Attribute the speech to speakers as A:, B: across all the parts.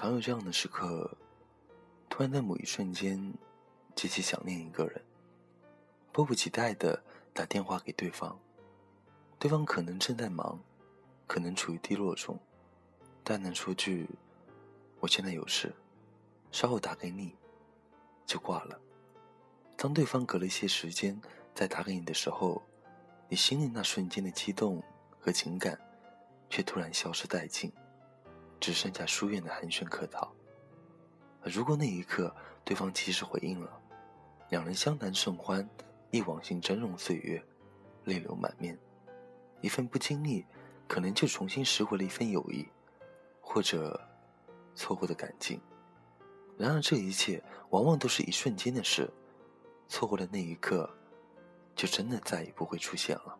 A: 常有这样的时刻，突然在某一瞬间，极其想念一个人，迫不及待的打电话给对方。对方可能正在忙，可能处于低落中，但能说句“我现在有事，稍后打给你”，就挂了。当对方隔了一些时间再打给你的时候，你心里那瞬间的激动和情感，却突然消失殆尽。只剩下疏远的寒暄客套。如果那一刻对方及时回应了，两人相谈甚欢，忆往昔峥嵘岁月，泪流满面。一份不经意，可能就重新拾回了一份友谊，或者错过的感情。然而这一切往往都是一瞬间的事，错过的那一刻，就真的再也不会出现了。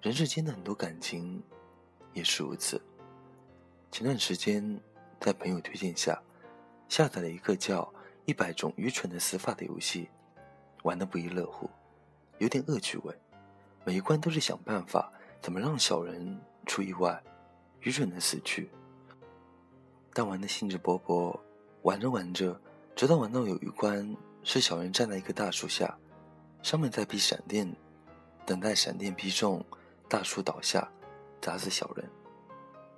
A: 人世间的很多感情，也是如此。前段时间，在朋友推荐下，下载了一个叫《一百种愚蠢的死法》的游戏，玩得不亦乐乎，有点恶趣味。每一关都是想办法怎么让小人出意外，愚蠢的死去。但玩的兴致勃勃，玩着玩着，直到玩到有一关是小人站在一棵大树下，上面在劈闪电，等待闪电劈中大树倒下，砸死小人，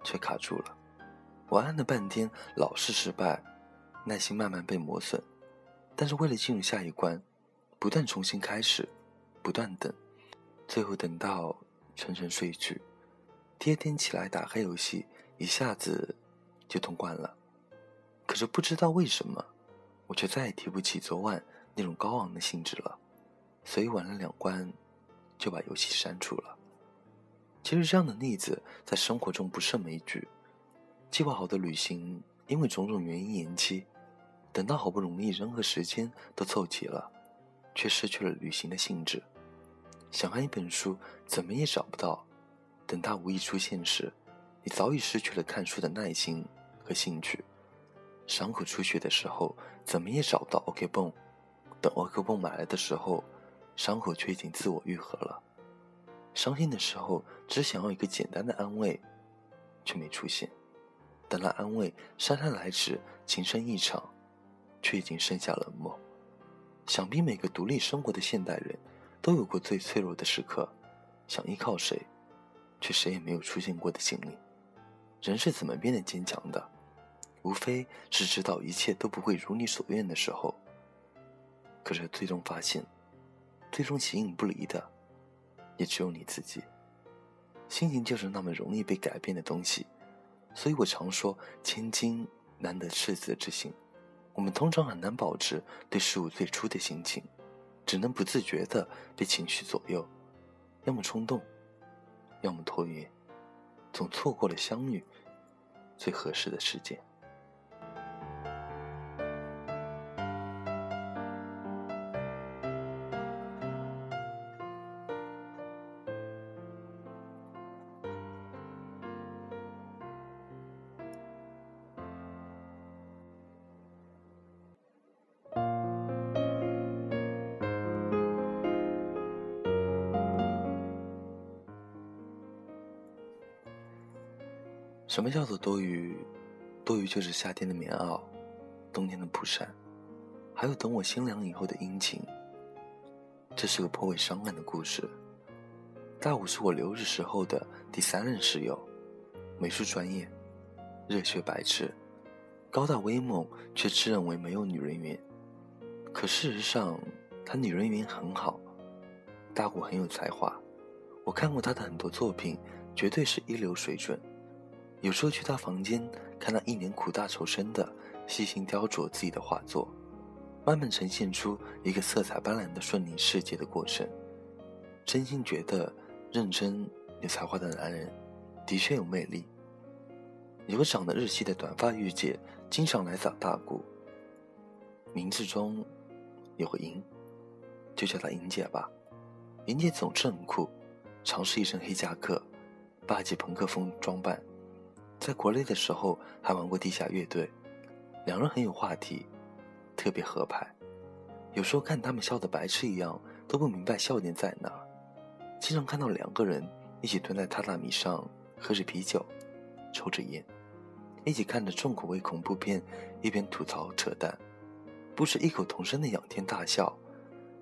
A: 却卡住了。我按了半天，老是失败，耐心慢慢被磨损。但是为了进入下一关，不断重新开始，不断等，最后等到沉沉睡去。第二天起来打开游戏，一下子就通关了。可是不知道为什么，我却再也提不起昨晚那种高昂的兴致了。所以玩了两关，就把游戏删除了。其实这样的例子在生活中不胜枚举。计划好的旅行因为种种原因延期，等到好不容易人和时间都凑齐了，却失去了旅行的兴致。想看一本书，怎么也找不到，等它无意出现时，你早已失去了看书的耐心和兴趣。伤口出血的时候，怎么也找不到 OK 绷，等 OK 绷买来的时候，伤口却已经自我愈合了。伤心的时候，只想要一个简单的安慰，却没出现。等来安慰，姗姗来迟，情深意长，却已经剩下冷漠。想必每个独立生活的现代人，都有过最脆弱的时刻，想依靠谁，却谁也没有出现过的经历。人是怎么变得坚强的？无非是知道一切都不会如你所愿的时候。可是最终发现，最终形影不离的，也只有你自己。心情就是那么容易被改变的东西。所以我常说，千金难得赤子之心。我们通常很难保持对事物最初的心情，只能不自觉的被情绪左右，要么冲动，要么拖延，总错过了相遇最合适的时间。什么叫做多余？多余就是夏天的棉袄，冬天的蒲扇，还有等我心凉以后的殷勤。这是个颇为伤感的故事。大五是我留日时候的第三任室友，美术专业，热血白痴，高大威猛，却自认为没有女人缘。可事实上，他女人缘很好。大五很有才华，我看过他的很多作品，绝对是一流水准。有时候去他房间，看他一脸苦大仇深的细心雕琢自己的画作，慢慢呈现出一个色彩斑斓的顺利世界的过程。真心觉得，认真有才华的男人，的确有魅力。有个长得日系的短发御姐，经常来找大姑。名字中有个银，就叫她银姐吧。银姐总是很酷，常是一身黑夹克，霸气朋克风装扮。在国内的时候还玩过地下乐队，两人很有话题，特别合拍。有时候看他们笑得白痴一样，都不明白笑点在哪。经常看到两个人一起蹲在榻榻米上，喝着啤酒，抽着烟。一起看着重口味恐怖片，一边吐槽扯淡，不时异口同声的仰天大笑，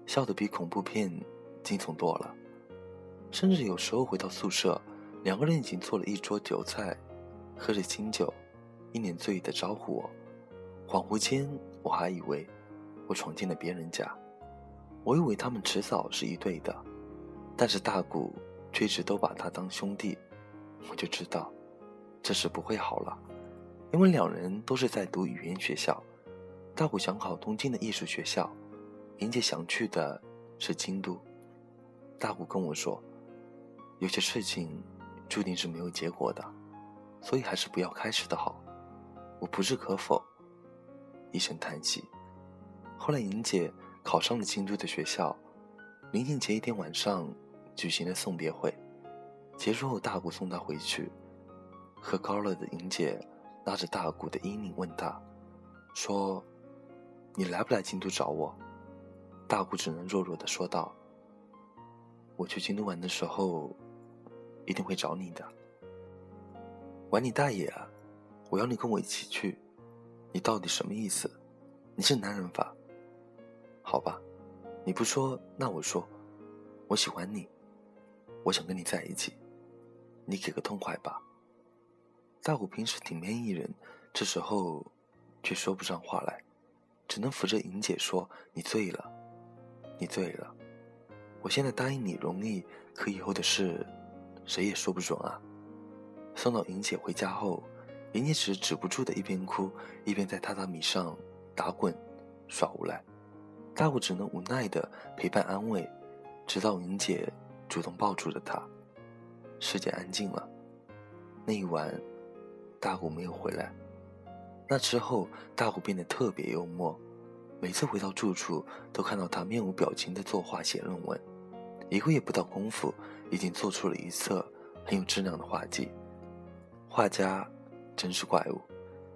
A: 笑得比恐怖片惊悚多了。甚至有时候回到宿舍，两个人已经做了一桌酒菜，喝着清酒，一脸醉意的招呼我。恍惚间，我还以为我闯进了别人家，我以为他们迟早是一对的，但是大谷却一直都把他当兄弟，我就知道这事不会好了。因为两人都是在读语言学校，大谷想考东京的艺术学校，莹姐想去的是京都。大谷跟我说，有些事情注定是没有结果的，所以还是不要开始的好。我不置可否，一声叹息。后来莹姐考上了京都的学校，临近前一天晚上举行了送别会，结束后大姑送她回去，喝高了的莹姐。拉着大姑的衣领问他：“说，你来不来京都找我？”大姑只能弱弱的说道：“我去京都玩的时候，一定会找你的。”玩你大爷啊！我要你跟我一起去，你到底什么意思？你是男人吧？好吧，你不说那我说，我喜欢你，我想跟你在一起，你给个痛快吧。大虎平时挺面一人，这时候却说不上话来，只能扶着莹姐说：“你醉了，你醉了。我现在答应你容易，可以后的事，谁也说不准啊。”送到莹姐回家后，莹姐只止不住的一边哭一边在榻榻米上打滚耍无赖，大虎只能无奈的陪伴安慰，直到莹姐主动抱住了他，世界安静了。那一晚。大虎没有回来。那之后，大虎变得特别幽默，每次回到住处，都看到他面无表情的作画写论文。一个月不到功夫，已经做出了一册很有质量的画集。画家真是怪物，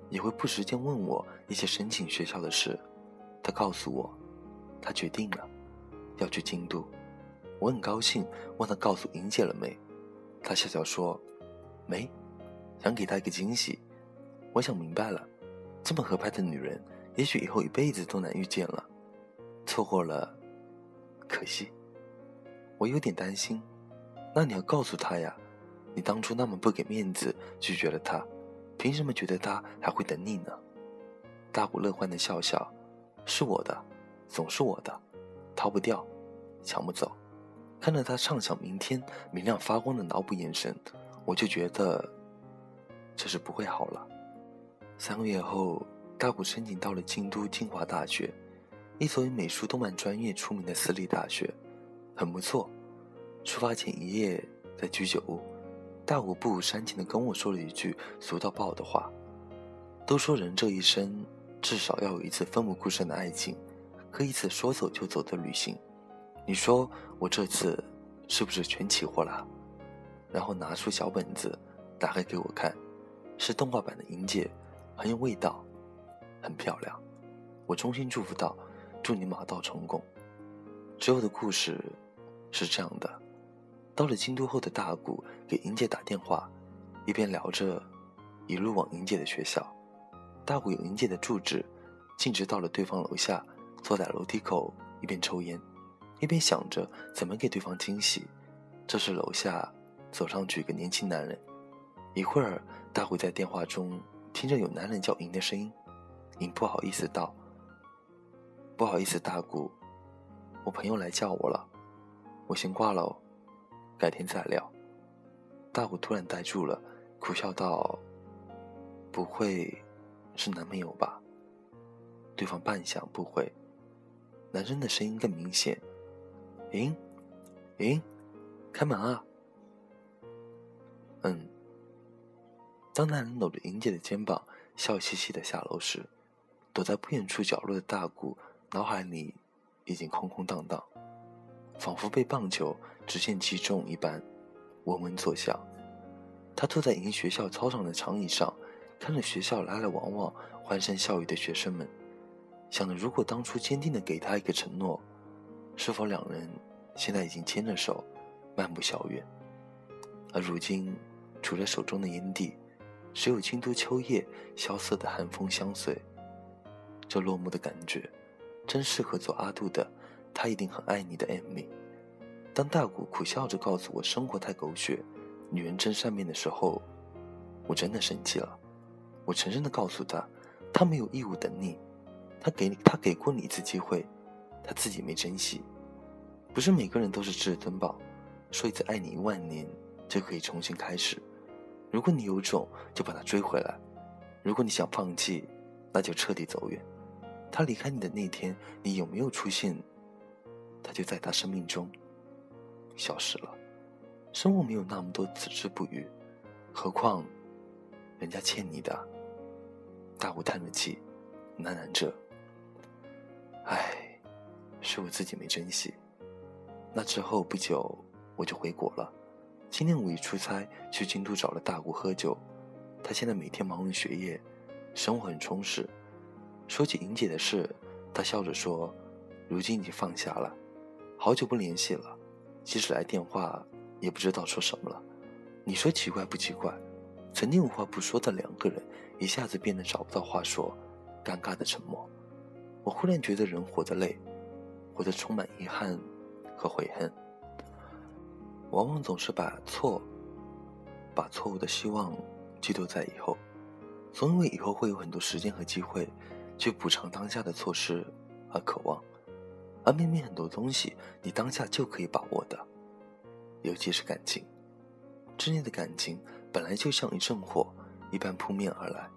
A: 也会不时间问我一些申请学校的事。他告诉我，他决定了要去京都。我很高兴，问他告诉莹姐了没？他笑笑说，没。想给她一个惊喜，我想明白了，这么合拍的女人，也许以后一辈子都难遇见了，错过了，可惜。我有点担心，那你要告诉她呀，你当初那么不给面子拒绝了他，凭什么觉得他还会等你呢？大虎乐欢的笑笑，是我的，总是我的，逃不掉，抢不走。看着他畅想明天明亮发光的脑补眼神，我就觉得。这是不会好了。三个月后，大谷申请到了京都精华大学，一所以美术动漫专业出名的私立大学，很不错。出发前一夜在居酒屋，大谷不无煽情的跟我说了一句俗到爆的话：“都说人这一生至少要有一次奋不顾身的爱情，和一次说走就走的旅行。你说我这次是不是全起货了？”然后拿出小本子，打开给我看。是动画版的银姐，很有味道，很漂亮。我衷心祝福道：“祝你马到成功。”之后的故事是这样的：到了京都后的大谷给莹姐打电话，一边聊着，一路往莹姐的学校。大谷有莹姐的住址，径直到了对方楼下，坐在楼梯口，一边抽烟，一边想着怎么给对方惊喜。这时楼下走上去一个年轻男人。一会儿，大谷在电话中听着有男人叫“莹”的声音，莹不好意思道：“不好意思，大谷，我朋友来叫我了，我先挂了哦，改天再聊。”大虎突然呆住了，苦笑道：“不会是男朋友吧？”对方半晌不回，男生的声音更明显：“莹，莹，开门啊！”嗯。当男人搂着莹姐的肩膀，笑嘻嘻的下楼时，躲在不远处角落的大谷脑海里已经空空荡荡，仿佛被棒球直线击中一般，嗡嗡作响。他坐在莹学校操场的长椅上，看着学校来来往往、欢声笑语的学生们，想着如果当初坚定的给他一个承诺，是否两人现在已经牵着手漫步校园？而如今，除了手中的烟蒂。只有京都秋夜萧瑟的寒风相随。这落寞的感觉，真适合做阿杜的“他一定很爱你”的 MV。当大谷苦笑着告诉我生活太狗血，女人真善变的时候，我真的生气了。我诚实的告诉他，他没有义务等你，他给你，他给过你一次机会，他自己没珍惜。不是每个人都是至尊宝，说一次爱你一万年就可以重新开始。如果你有种，就把他追回来；如果你想放弃，那就彻底走远。他离开你的那天，你有没有出现？他就在他生命中消失了。生活没有那么多此之不渝，何况人家欠你的。大虎叹了气，喃喃着：“唉，是我自己没珍惜。”那之后不久，我就回国了。今年五一出差去京都找了大姑喝酒。他现在每天忙于学业，生活很充实。说起莹姐的事，他笑着说：“如今已经放下了，好久不联系了，即使来电话也不知道说什么了。你说奇怪不奇怪？曾经无话不说的两个人，一下子变得找不到话说，尴尬的沉默。我忽然觉得人活得累，活得充满遗憾。”和悔恨，往往总是把错、把错误的希望寄托在以后，总以为以后会有很多时间和机会去补偿当下的错失和渴望，而明明很多东西你当下就可以把握的，尤其是感情，之间的感情本来就像一阵火一般扑面而来，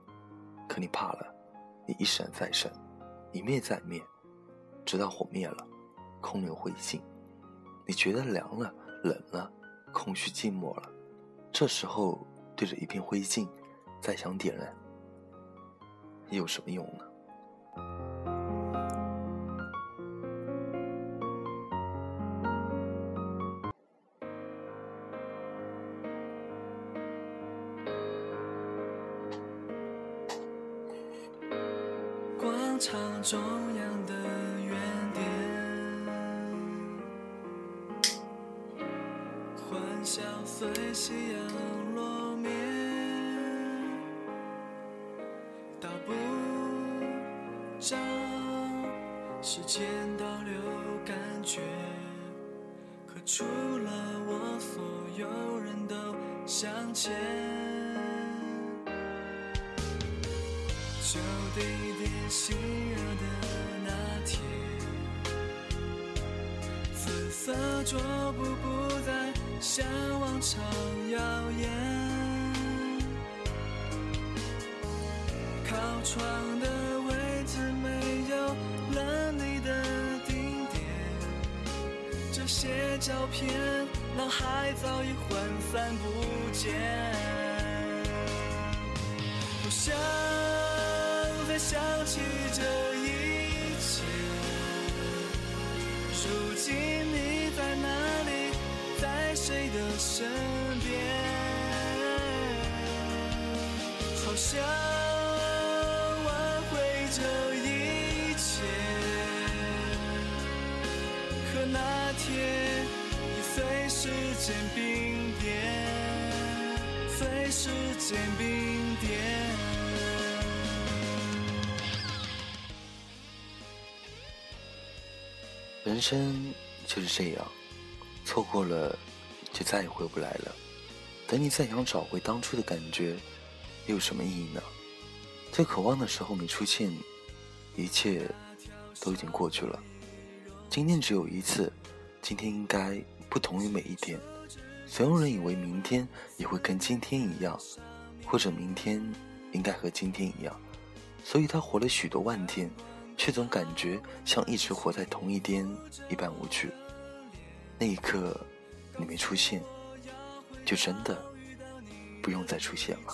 A: 可你怕了，你一闪再闪，一灭再灭，直到火灭了，空留灰烬。你觉得凉了、冷了、空虚、寂寞了，这时候对着一片灰烬，再想点燃，有什么用呢？
B: 广场中央的原点，欢。笑随夕阳落灭，倒不着时间倒流感觉，可除了我，所有人都向前。就地点心热的那天，紫色桌布不再。像往常耀眼，靠窗的位置没有了你的顶点，这些照片脑海早已涣散不见，不想想起这一切，如今你在哪里？在谁的身边？好想挽回这一切，可那天已随时间冰点，随时间冰点。
A: 人生就是这样。错过了，就再也回不来了。等你再想找回当初的感觉，又有什么意义呢？最渴望的时候没出现，一切都已经过去了。今天只有一次，今天应该不同于每一天。所有人以为明天也会跟今天一样，或者明天应该和今天一样，所以他活了许多万天，却总感觉像一直活在同一天一般无趣。那一刻，你没出现，就真的不用再出现了。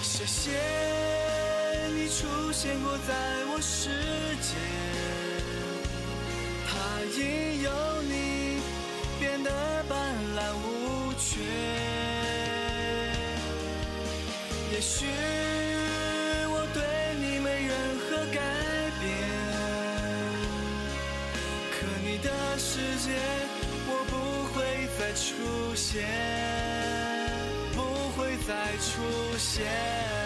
B: 谢谢你出现过在我世界，它因有你变得斑斓无缺。也许。我不会再出现不会再出现。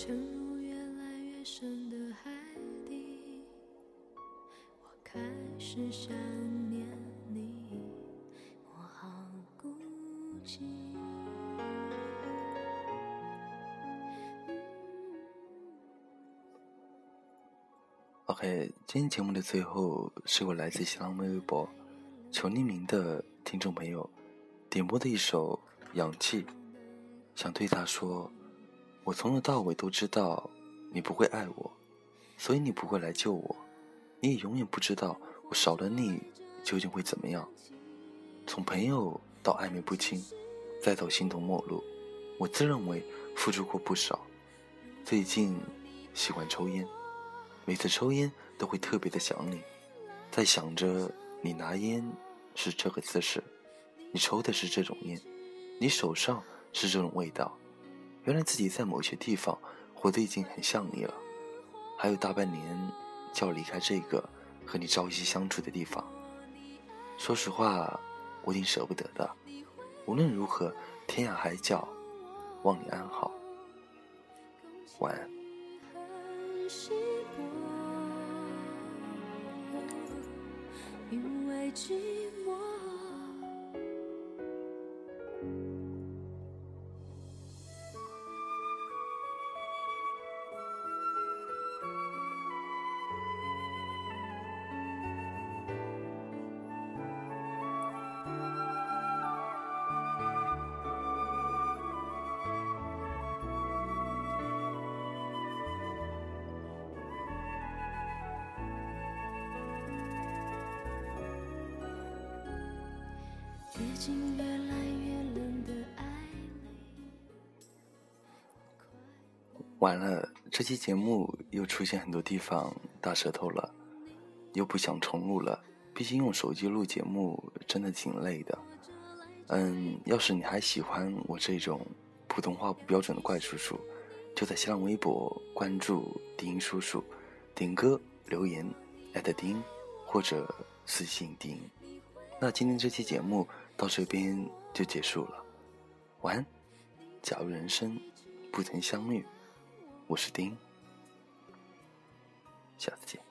C: 沉入越来越深的海底，我开始想念你，我好孤寂。
A: OK，今天节目的最后是我来自新浪微博求匿名的听众朋友点播的一首《氧气》，想对他说：我从头到尾都知道你不会爱我，所以你不会来救我，你也永远不知道我少了你究竟会怎么样。从朋友到暧昧不清，再到形同陌路，我自认为付出过不少。最近喜欢抽烟。每次抽烟都会特别的想你，在想着你拿烟是这个姿势，你抽的是这种烟，你手上是这种味道。原来自己在某些地方活得已经很像你了，还有大半年就要离开这个和你朝夕相处的地方。说实话，我挺舍不得的。无论如何，天涯海角，望你安好。晚安。
C: 因为寂寞。越来越冷的爱里。
A: 完了，这期节目又出现很多地方大舌头了，又不想重录了。毕竟用手机录节目真的挺累的。嗯，要是你还喜欢我这种普通话不标准的怪叔叔，就在新浪微博关注丁叔叔，点歌留言艾特丁或者私信丁。那今天这期节目到这边就结束了，晚安。假如人生不曾相遇。我是丁，下次见。